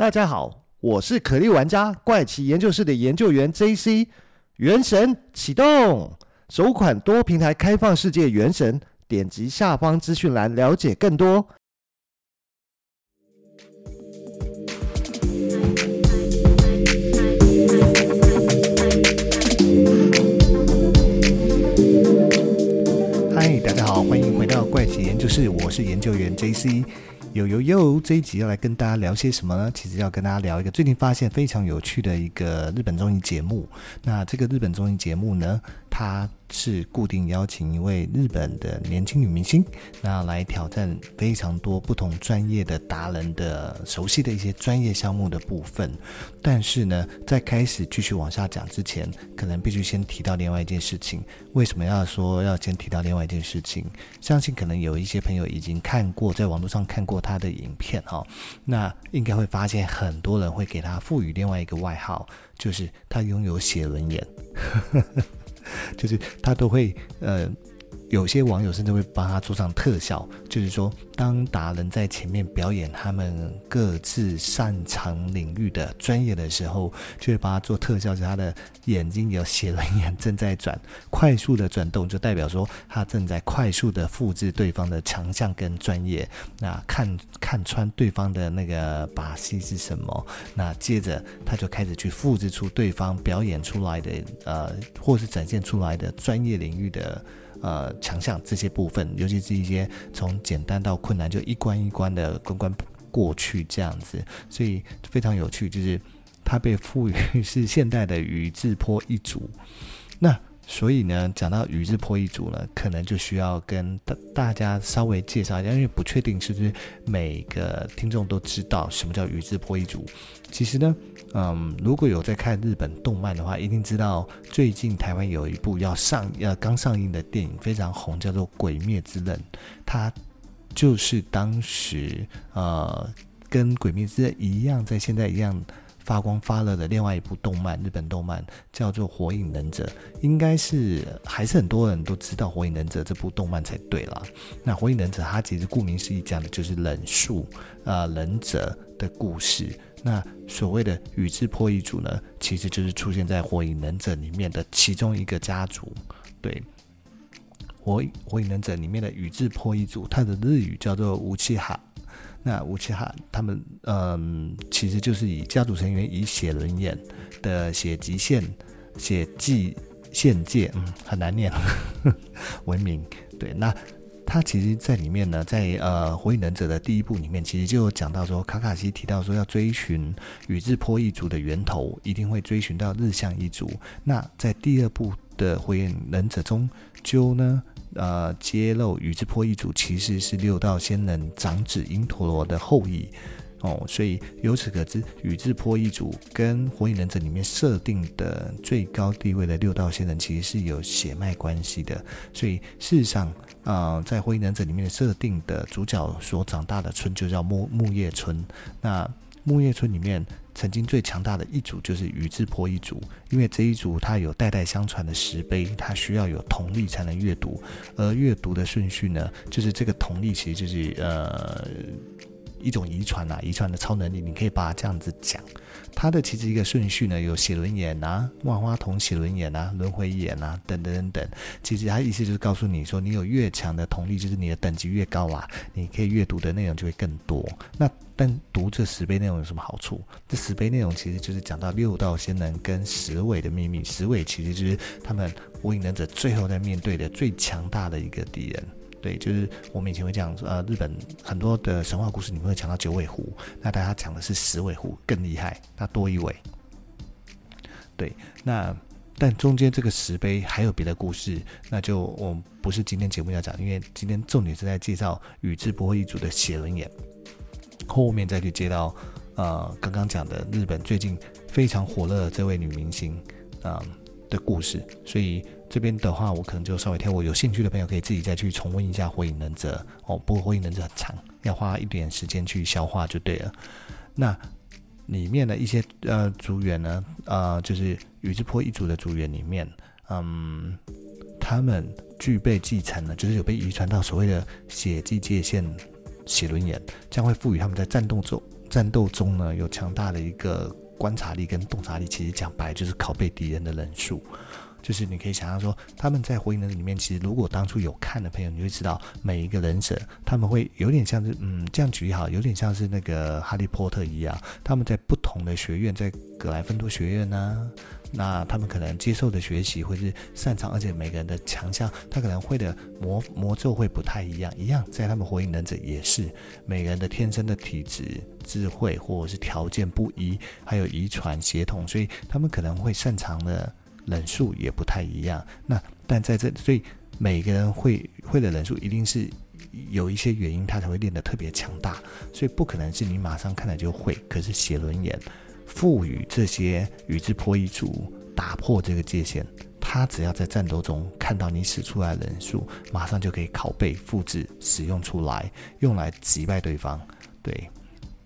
大家好，我是可莉玩家怪奇研究室的研究员 JC。原神启动，首款多平台开放世界原神，点击下方资讯栏了解更多。嗨，大家好，欢迎回到怪奇研究室，我是研究员 JC。有有有！这一集要来跟大家聊些什么呢？其实要跟大家聊一个最近发现非常有趣的一个日本综艺节目。那这个日本综艺节目呢，他是固定邀请一位日本的年轻女明星，那来挑战非常多不同专业的达人的熟悉的一些专业项目的部分。但是呢，在开始继续往下讲之前，可能必须先提到另外一件事情。为什么要说要先提到另外一件事情？相信可能有一些朋友已经看过，在网络上看过他的影片哈，那应该会发现很多人会给他赋予另外一个外号，就是他拥有写轮眼。就是他都会呃。有些网友甚至会帮他做上特效，就是说，当达人在前面表演他们各自擅长领域的专业的时候，就会帮他做特效，就是他的眼睛有写轮眼正在转，快速的转动，就代表说他正在快速的复制对方的强项跟专业。那看 看穿对方的那个把戏是什么，那接着他就开始去复制出对方表演出来的呃，或是展现出来的专业领域的。呃，强项这些部分，尤其是一些从简单到困难，就一关一关的关关过去这样子，所以非常有趣。就是它被赋予是现代的宇智波一族。那所以呢，讲到宇智波一族呢，可能就需要跟大大家稍微介绍一下，因为不确定是不是每个听众都知道什么叫宇智波一族。其实呢。嗯，如果有在看日本动漫的话，一定知道最近台湾有一部要上呃刚上映的电影非常红，叫做《鬼灭之刃》。它就是当时呃跟《鬼灭之刃》一样，在现在一样发光发热的另外一部动漫，日本动漫叫做《火影忍者》。应该是还是很多人都知道《火影忍者》这部动漫才对啦。那《火影忍者》它其实顾名思义讲的就是忍术呃忍者的故事。那所谓的宇智波一族呢，其实就是出现在火影忍者里面的其中一个家族。对，火火影忍者里面的宇智波一族，它的日语叫做乌切哈。那乌切哈他们，嗯，其实就是以家族成员以写轮眼的血极限血迹线界，嗯，很难念，闻名。对，那。他其实，在里面呢，在呃《火影忍者》的第一部里面，其实就有讲到说，卡卡西提到说要追寻宇智波一族的源头，一定会追寻到日向一族。那在第二部的《火影忍者》中，就呢，呃，揭露宇智波一族其实是六道仙人长子因陀罗的后裔。哦，所以由此可知，宇智波一族跟火影忍者里面设定的最高地位的六道仙人其实是有血脉关系的。所以事实上，呃，在火影忍者里面设定的主角所长大的村就叫木木叶村。那木叶村里面曾经最强大的一族就是宇智波一族，因为这一族它有代代相传的石碑，它需要有瞳力才能阅读，而阅读的顺序呢，就是这个瞳力其实就是呃。一种遗传啊，遗传的超能力，你可以把它这样子讲。它的其实一个顺序呢，有写轮眼啊、万花筒写轮眼啊、轮回眼啊等等等等。其实它意思就是告诉你说，你有越强的瞳力，就是你的等级越高啊，你可以阅读的内容就会更多。那但读这十碑内容有什么好处？这十碑内容其实就是讲到六道仙人跟十尾的秘密。十尾其实就是他们火影忍者最后在面对的最强大的一个敌人。对，就是我们以前会讲，呃，日本很多的神话故事里面会讲到九尾狐，那大家讲的是十尾狐更厉害，那多一尾。对，那但中间这个石碑还有别的故事，那就我们不是今天节目要讲，因为今天重点是在介绍宇智波一族的写轮眼，后面再去接到呃刚刚讲的日本最近非常火热的这位女明星啊。的故事，所以这边的话，我可能就稍微跳过。有兴趣的朋友可以自己再去重温一下《火影忍者》哦。不过《火影忍者》很长，要花一点时间去消化就对了。那里面的一些呃族员呢，呃，就是宇智波一族的族员里面，嗯，他们具备继承呢，就是有被遗传到所谓的血迹界限血轮眼，将会赋予他们在战斗中战斗中呢有强大的一个观察力跟洞察力，其实讲白就是拷贝敌人的人数。就是你可以想象说，他们在火影忍者里面，其实如果当初有看的朋友，你会知道每一个忍者，他们会有点像是，嗯，这样举例好，有点像是那个哈利波特一样，他们在不同的学院，在格莱芬多学院呢、那他们可能接受的学习会是擅长，而且每个人的强项，他可能会的魔魔咒会不太一样，一样在他们火影忍者也是，每个人的天生的体质、智慧或者是条件不一，还有遗传血统，所以他们可能会擅长的。人数也不太一样，那但在这，所以每个人会会的人数一定是有一些原因，他才会练得特别强大，所以不可能是你马上看了就会。可是写轮眼赋予这些宇智波一族打破这个界限，他只要在战斗中看到你使出来的忍术，马上就可以拷贝复制使用出来，用来击败对方。对，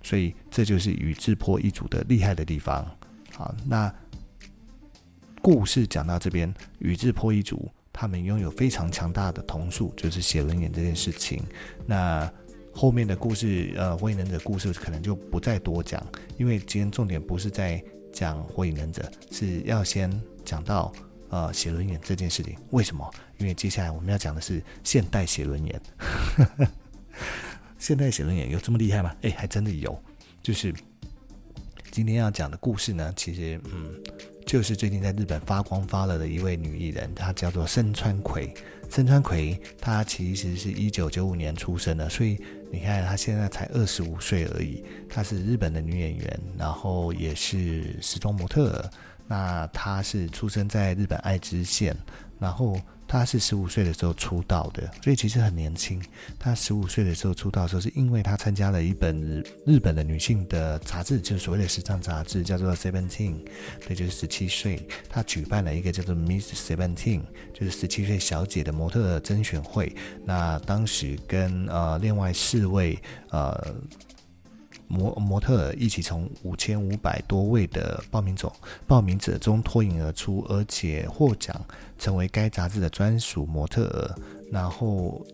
所以这就是宇智波一族的厉害的地方。好，那。故事讲到这边，宇智波一族他们拥有非常强大的瞳术，就是写轮眼这件事情。那后面的故事，呃，火影忍者故事可能就不再多讲，因为今天重点不是在讲火影忍者，是要先讲到呃写轮眼这件事情。为什么？因为接下来我们要讲的是现代写轮眼。现代写轮眼有这么厉害吗？哎，还真的有。就是今天要讲的故事呢，其实嗯。就是最近在日本发光发热的一位女艺人，她叫做深川葵。深川葵她其实是一九九五年出生的，所以你看她现在才二十五岁而已。她是日本的女演员，然后也是时装模特。那她是出生在日本爱知县，然后。他是十五岁的时候出道的，所以其实很年轻。他十五岁的时候出道的时候，是因为他参加了一本日本的女性的杂志，就是所谓的时尚杂志，叫做《Seventeen》，对，就是十七岁。他举办了一个叫做 Miss Seventeen，就是十七岁小姐的模特甄选会。那当时跟呃另外四位呃。模模特一起从五千五百多位的报名者报名者中脱颖而出，而且获奖，成为该杂志的专属模特儿。然后。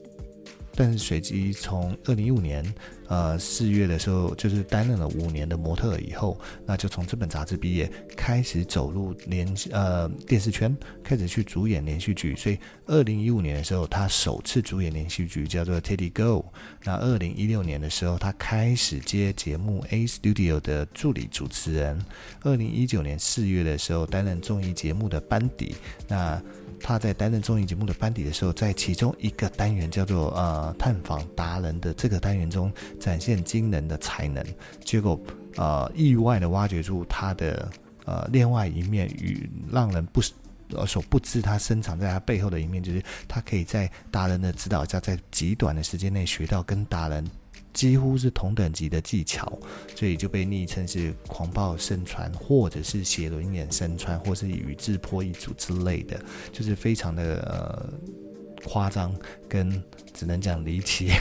但是随即从二零一五年，呃四月的时候，就是担任了五年的模特以后，那就从这本杂志毕业，开始走入连呃电视圈，开始去主演连续剧。所以二零一五年的时候，他首次主演连续剧叫做《Teddy Go》。那二零一六年的时候，他开始接节目 A Studio 的助理主持人。二零一九年四月的时候，担任综艺节目的班底。那他在担任综艺节目的班底的时候，在其中一个单元叫做呃探访达人的这个单元中展现惊人的才能，结果呃意外的挖掘出他的呃另外一面与让人不呃所不知他深藏在他背后的一面，就是他可以在达人的指导下，在极短的时间内学到跟达人。几乎是同等级的技巧，所以就被昵称是狂暴深川，或者是写轮眼身穿，或是宇智波一族之类的，就是非常的呃夸张，跟只能讲离奇，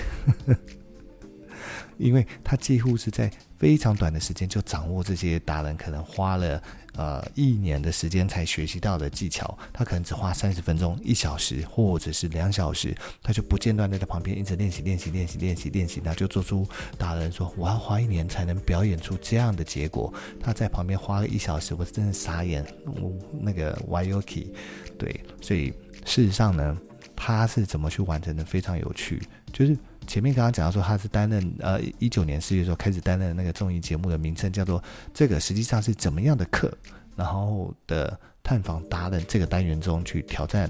因为他几乎是在非常短的时间就掌握这些达人可能花了。呃，一年的时间才学习到的技巧，他可能只花三十分钟、一小时，或者是两小时，他就不间断的在旁边一直练习、练习、练习、练习、练习，他就做出达人说我要花一年才能表演出这样的结果。他在旁边花了一小时，我真的傻眼。我那个 Yuki，对，所以事实上呢，他是怎么去完成的？非常有趣，就是。前面刚刚讲到说他是担任呃一九年四月时候开始担任那个综艺节目的名称叫做这个实际上是怎么样的课，然后的探访达人这个单元中去挑战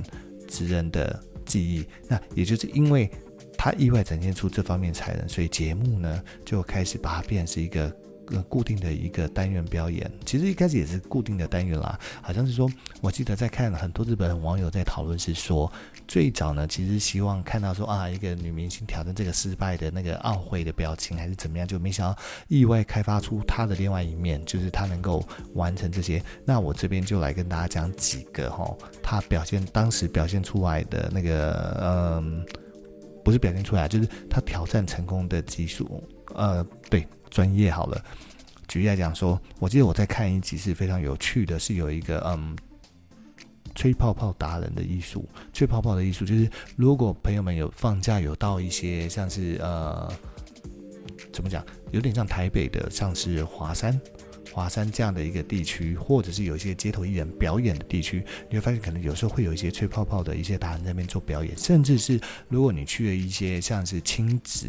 职人的记忆，那也就是因为他意外展现出这方面才能，所以节目呢就开始把它变成是一个。固定的一个单元表演，其实一开始也是固定的单元啦。好像是说，我记得在看很多日本网友在讨论，是说最早呢，其实希望看到说啊，一个女明星挑战这个失败的那个懊悔的表情，还是怎么样，就没想到意外开发出她的另外一面，就是她能够完成这些。那我这边就来跟大家讲几个哈，她表现当时表现出来的那个，嗯，不是表现出来，就是他挑战成功的技术，呃，对。专业好了，举例来讲说，我记得我在看一集是非常有趣的，是有一个嗯，吹泡泡达人的艺术，吹泡泡的艺术就是，如果朋友们有放假有到一些像是呃，怎么讲，有点像台北的，像是华山。华山这样的一个地区，或者是有一些街头艺人表演的地区，你会发现可能有时候会有一些吹泡泡的一些达人在那边做表演，甚至是如果你去了一些像是亲子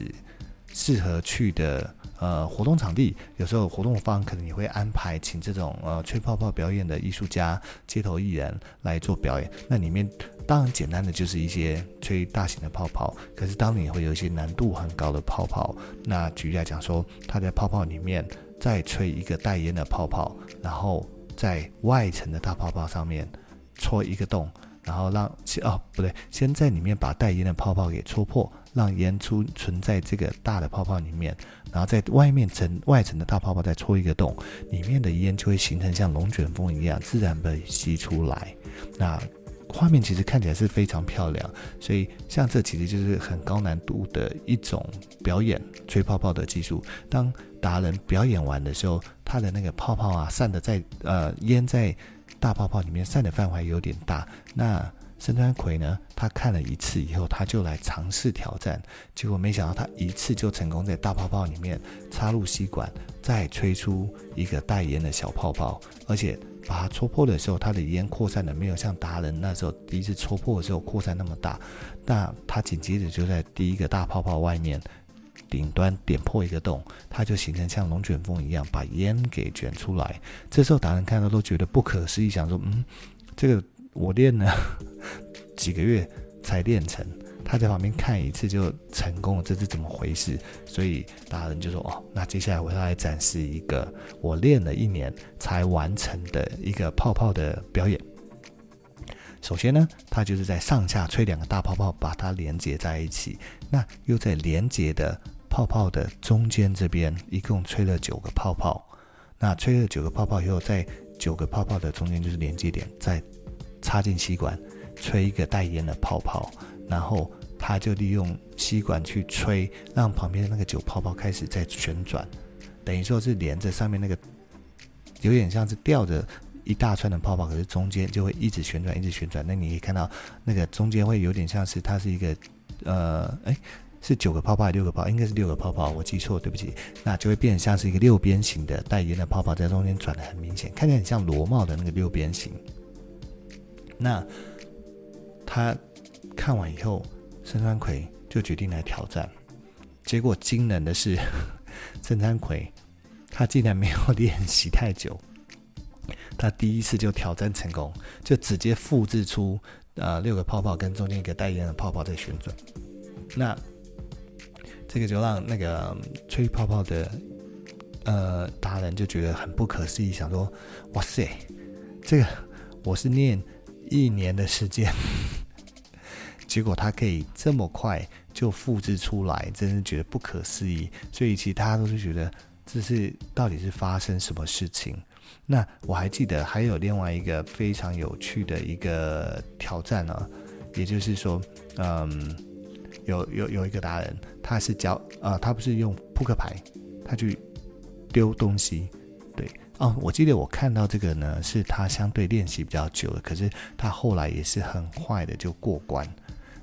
适合去的呃活动场地，有时候活动方可能也会安排请这种呃吹泡泡表演的艺术家、街头艺人来做表演。那里面当然简单的就是一些吹大型的泡泡，可是当然也会有一些难度很高的泡泡。那举例来讲说，它在泡泡里面。再吹一个带烟的泡泡，然后在外层的大泡泡上面戳一个洞，然后让哦不对，先在里面把带烟的泡泡给戳破，让烟出存在这个大的泡泡里面，然后在外面层外层的大泡泡再戳一个洞，里面的烟就会形成像龙卷风一样自然被吸出来。那画面其实看起来是非常漂亮，所以像这其实就是很高难度的一种表演吹泡泡的技术。当达人表演完的时候，他的那个泡泡啊散的在呃烟在大泡泡里面散的范围有点大。那森川葵呢，他看了一次以后，他就来尝试挑战，结果没想到他一次就成功在大泡泡里面插入吸管，再吹出一个带烟的小泡泡，而且。把它戳破的时候，它的烟扩散的没有像达人那时候第一次戳破的时候扩散那么大。那他紧接着就在第一个大泡泡外面顶端点破一个洞，它就形成像龙卷风一样把烟给卷出来。这时候达人看到都觉得不可思议，想说：“嗯，这个我练了 几个月才练成。”他在旁边看一次就成功了，这是怎么回事？所以达人就说：“哦，那接下来我要来展示一个我练了一年才完成的一个泡泡的表演。首先呢，他就是在上下吹两个大泡泡，把它连接在一起。那又在连接的泡泡的中间这边，一共吹了九个泡泡。那吹了九个泡泡以后，在九个泡泡的中间就是连接点，再插进吸管，吹一个带烟的泡泡，然后。”他就利用吸管去吹，让旁边的那个酒泡泡开始在旋转，等于说是连着上面那个，有点像是吊着一大串的泡泡，可是中间就会一直旋转，一直旋转。那你可以看到那个中间会有点像是它是一个，呃，哎，是九个泡泡还是六个泡？应该是六个泡泡，我记错，对不起。那就会变成像是一个六边形的带烟的泡泡在中间转得很明显，看起来很像螺帽的那个六边形。那他看完以后。森川葵就决定来挑战，结果惊人的是，森川葵他竟然没有练习太久，他第一次就挑战成功，就直接复制出呃六个泡泡跟中间一个带烟的泡泡在旋转。那这个就让那个吹泡泡的呃达人就觉得很不可思议，想说：哇塞，这个我是念一年的时间。结果他可以这么快就复制出来，真是觉得不可思议。所以其他都是觉得这是到底是发生什么事情？那我还记得还有另外一个非常有趣的一个挑战呢、啊，也就是说，嗯，有有有一个达人，他是教啊、呃，他不是用扑克牌，他去丢东西。对啊，我记得我看到这个呢，是他相对练习比较久的，可是他后来也是很快的就过关。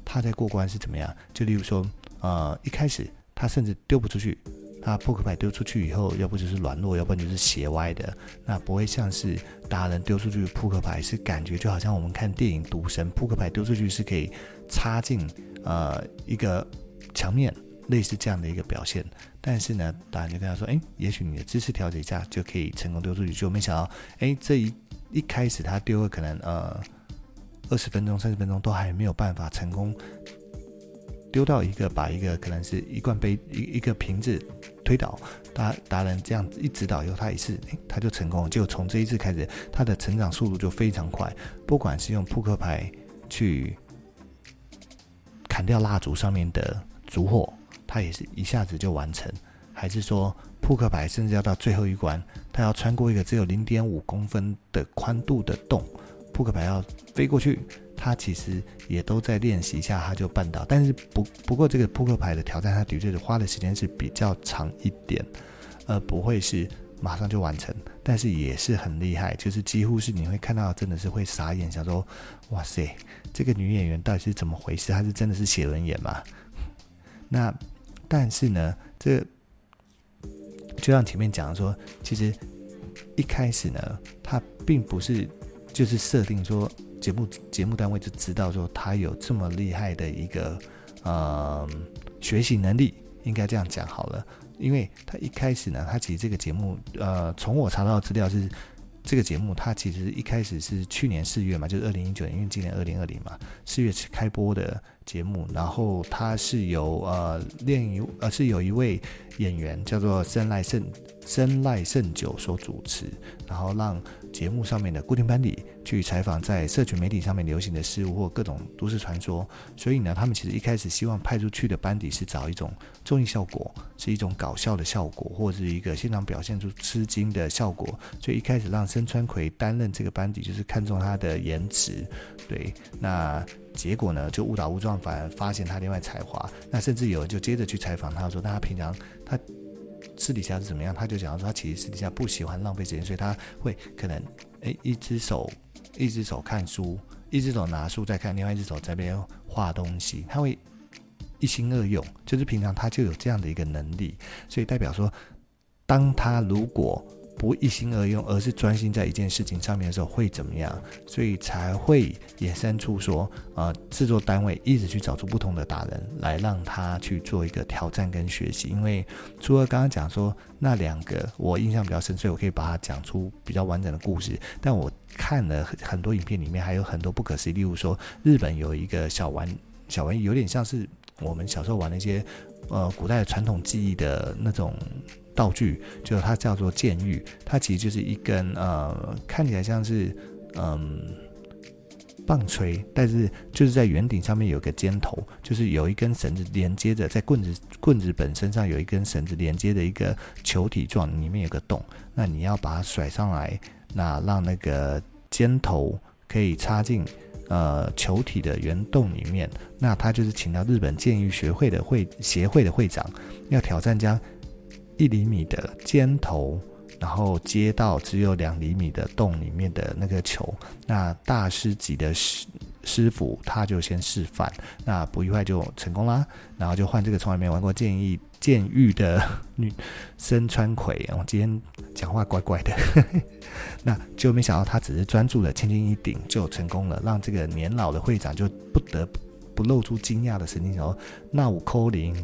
他在过关是怎么样？就例如说，呃，一开始他甚至丢不出去，那扑克牌丢出去以后，要不就是软弱，要不然就是斜歪的，那不会像是达人丢出去扑克牌是感觉就好像我们看电影《赌神》，扑克牌丢出去是可以插进呃一个墙面，类似这样的一个表现。但是呢，达人就跟他说，哎，也许你的姿势调整一下就可以成功丢出去，就没想到，哎，这一一开始他丢了可能呃。二十分钟、三十分钟都还没有办法成功丢到一个，把一个可能是一罐杯一一个瓶子推倒。达达人这样一指导以后，他一次，他就成功。就从这一次开始，他的成长速度就非常快。不管是用扑克牌去砍掉蜡烛上面的烛火，他也是一下子就完成；还是说扑克牌甚至要到最后一关，他要穿过一个只有零点五公分的宽度的洞。扑克牌要飞过去，他其实也都在练习一下，他就办到。但是不不过这个扑克牌的挑战，他的确是花的时间是比较长一点，呃，不会是马上就完成，但是也是很厉害，就是几乎是你会看到真的是会傻眼，想说哇塞，这个女演员到底是怎么回事？她是真的是写轮眼吗？那但是呢，这就像前面讲的说，其实一开始呢，他并不是就是设定说节目节目单位就知道说他有这么厉害的一个呃学习能力，应该这样讲好了，因为他一开始呢，他其实这个节目呃，从我查到的资料是。这个节目他其实一开始是去年四月嘛，就是二零一九年，因为今年二零二零嘛，四月开播的节目。然后他是由呃练一呃是有一位演员叫做森濑胜森濑胜久所主持，然后让节目上面的固定班底去采访在社群媒体上面流行的事物或各种都市传说。所以呢，他们其实一开始希望派出去的班底是找一种综艺效果，是一种搞笑的效果，或者是一个现场表现出吃惊的效果。所以一开始让森川葵担任这个班底，就是看中他的颜值。对，那结果呢，就误打误撞，反而发现他另外才华。那甚至有人就接着去采访他说，那他平常他。私底下是怎么样？他就讲说，他其实私底下不喜欢浪费时间，所以他会可能，诶，一只手一只手看书，一只手拿书在看，另外一只手在边画东西。他会一心二用，就是平常他就有这样的一个能力，所以代表说，当他如果。不一心二用，而是专心在一件事情上面的时候会怎么样？所以才会衍生出说，呃，制作单位一直去找出不同的达人来让他去做一个挑战跟学习。因为除了刚刚讲说那两个我印象比较深，所以我可以把它讲出比较完整的故事。但我看了很多影片里面还有很多不可思议，例如说日本有一个小玩小玩意，有点像是我们小时候玩那些呃古代的传统技艺的那种。道具就它叫做剑玉，它其实就是一根呃看起来像是嗯棒槌，但是就是在圆顶上面有个尖头，就是有一根绳子连接着，在棍子棍子本身上有一根绳子连接的一个球体状，里面有个洞，那你要把它甩上来，那让那个尖头可以插进呃球体的圆洞里面，那他就是请到日本剑玉学会的会协会的会长要挑战将。一厘米的尖头，然后接到只有两厘米的洞里面的那个球，那大师级的师师傅他就先示范，那不意外就成功啦。然后就换这个从来没玩过剑艺剑玉的女森川葵，我今天讲话怪怪的，那就没想到他只是专注的轻轻一顶就成功了，让这个年老的会长就不得不露出惊讶的神情，说：“那我扣零。”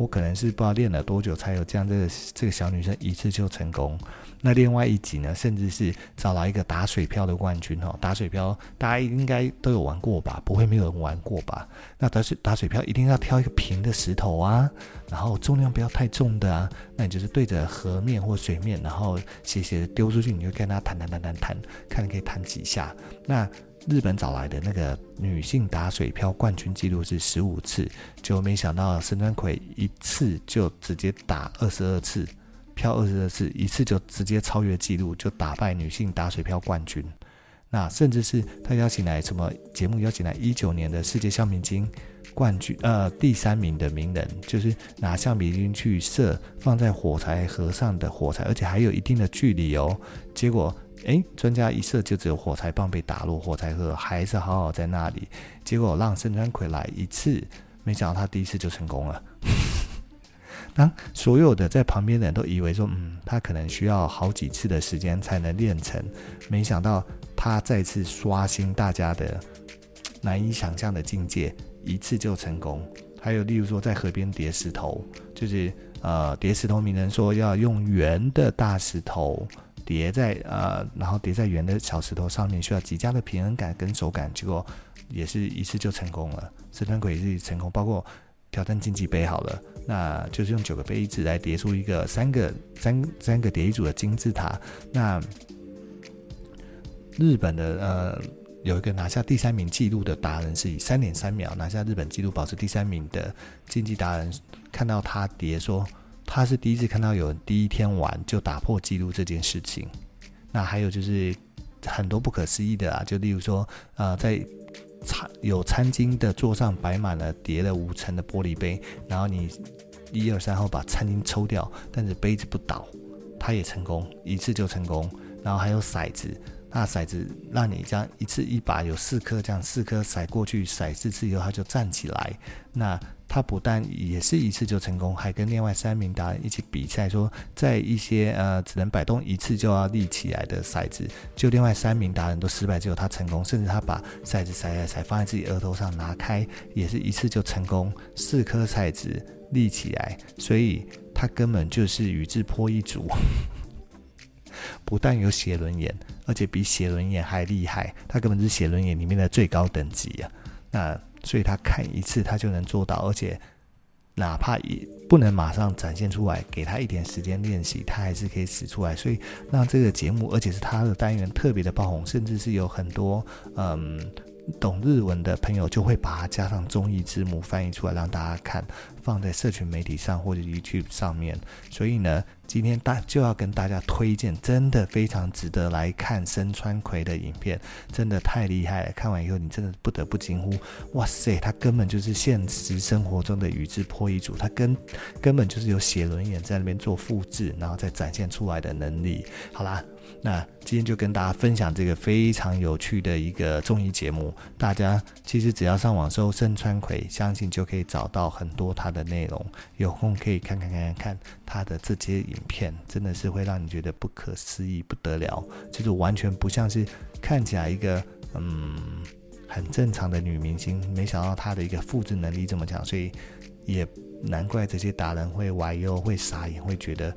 我可能是不知道练了多久才有这样这个这个小女生一次就成功。那另外一集呢，甚至是找来一个打水漂的冠军哦。打水漂大家应该都有玩过吧？不会没有人玩过吧？那打水打水漂一定要挑一个平的石头啊，然后重量不要太重的啊。那你就是对着河面或水面，然后斜斜的丢出去，你就跟它弹弹弹弹弹，看你可以弹几下。那日本找来的那个女性打水漂冠军记录是十五次，就没想到森川葵一次就直接打二十二次，漂二十二次，一次就直接超越记录，就打败女性打水漂冠军。那甚至是他邀请来什么节目？邀请来一九年的世界橡皮筋冠军，呃，第三名的名人，就是拿橡皮筋去射放在火柴盒上的火柴，而且还有一定的距离哦。结果。诶，专家一射就只有火柴棒被打落，火柴盒还是好好在那里。结果让森川葵来一次，没想到他第一次就成功了。当所有的在旁边的人都以为说，嗯，他可能需要好几次的时间才能练成，没想到他再次刷新大家的难以想象的境界，一次就成功。还有例如说在河边叠石头，就是呃叠石头，名人说要用圆的大石头。叠在呃，然后叠在圆的小石头上面，需要极佳的平衡感跟手感，结果也是一次就成功了。森川葵也是成功，包括挑战竞技杯好了，那就是用九个杯子来叠出一个三个三三个叠一组的金字塔。那日本的呃有一个拿下第三名纪录的达人，是以三点三秒拿下日本纪录，保持第三名的竞技达人，看到他叠说。他是第一次看到有人第一天玩就打破纪录这件事情。那还有就是很多不可思议的啊，就例如说，呃，在餐有餐巾的桌上摆满了叠了五层的玻璃杯，然后你一二三后把餐巾抽掉，但是杯子不倒，他也成功，一次就成功。然后还有骰子，那骰子让你这样一次一把有四颗，这样四颗骰过去，骰四次以后他就站起来。那他不但也是一次就成功，还跟另外三名达人一起比赛，说在一些呃只能摆动一次就要立起来的骰子，就另外三名达人都失败，只有他成功。甚至他把骰子骰骰放在自己额头上拿开，也是一次就成功，四颗骰子立起来，所以他根本就是宇智波一族。不但有写轮眼，而且比写轮眼还厉害，他根本是写轮眼里面的最高等级啊！那所以他看一次他就能做到，而且哪怕也不能马上展现出来，给他一点时间练习，他还是可以使出来。所以那这个节目，而且是他的单元特别的爆红，甚至是有很多嗯。懂日文的朋友就会把它加上中译字幕翻译出来让大家看，放在社群媒体上或者 YouTube 上面。所以呢，今天大就要跟大家推荐，真的非常值得来看深川葵的影片，真的太厉害了。看完以后，你真的不得不惊呼：哇塞，他根本就是现实生活中的宇智波一族，他根根本就是有写轮眼在那边做复制，然后再展现出来的能力。好啦。那今天就跟大家分享这个非常有趣的一个综艺节目，大家其实只要上网搜深川葵，相信就可以找到很多他的内容。有空可以看看看看看他的这些影片，真的是会让你觉得不可思议不得了，就是完全不像是看起来一个嗯很正常的女明星，没想到她的一个复制能力这么强，所以也难怪这些达人会歪忧会傻眼，会觉得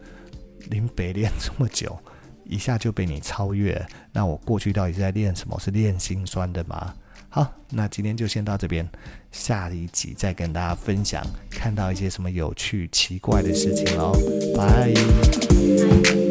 林北练这么久。一下就被你超越，那我过去到底是在练什么？是练心酸的吗？好，那今天就先到这边，下一集再跟大家分享看到一些什么有趣奇怪的事情喽，拜。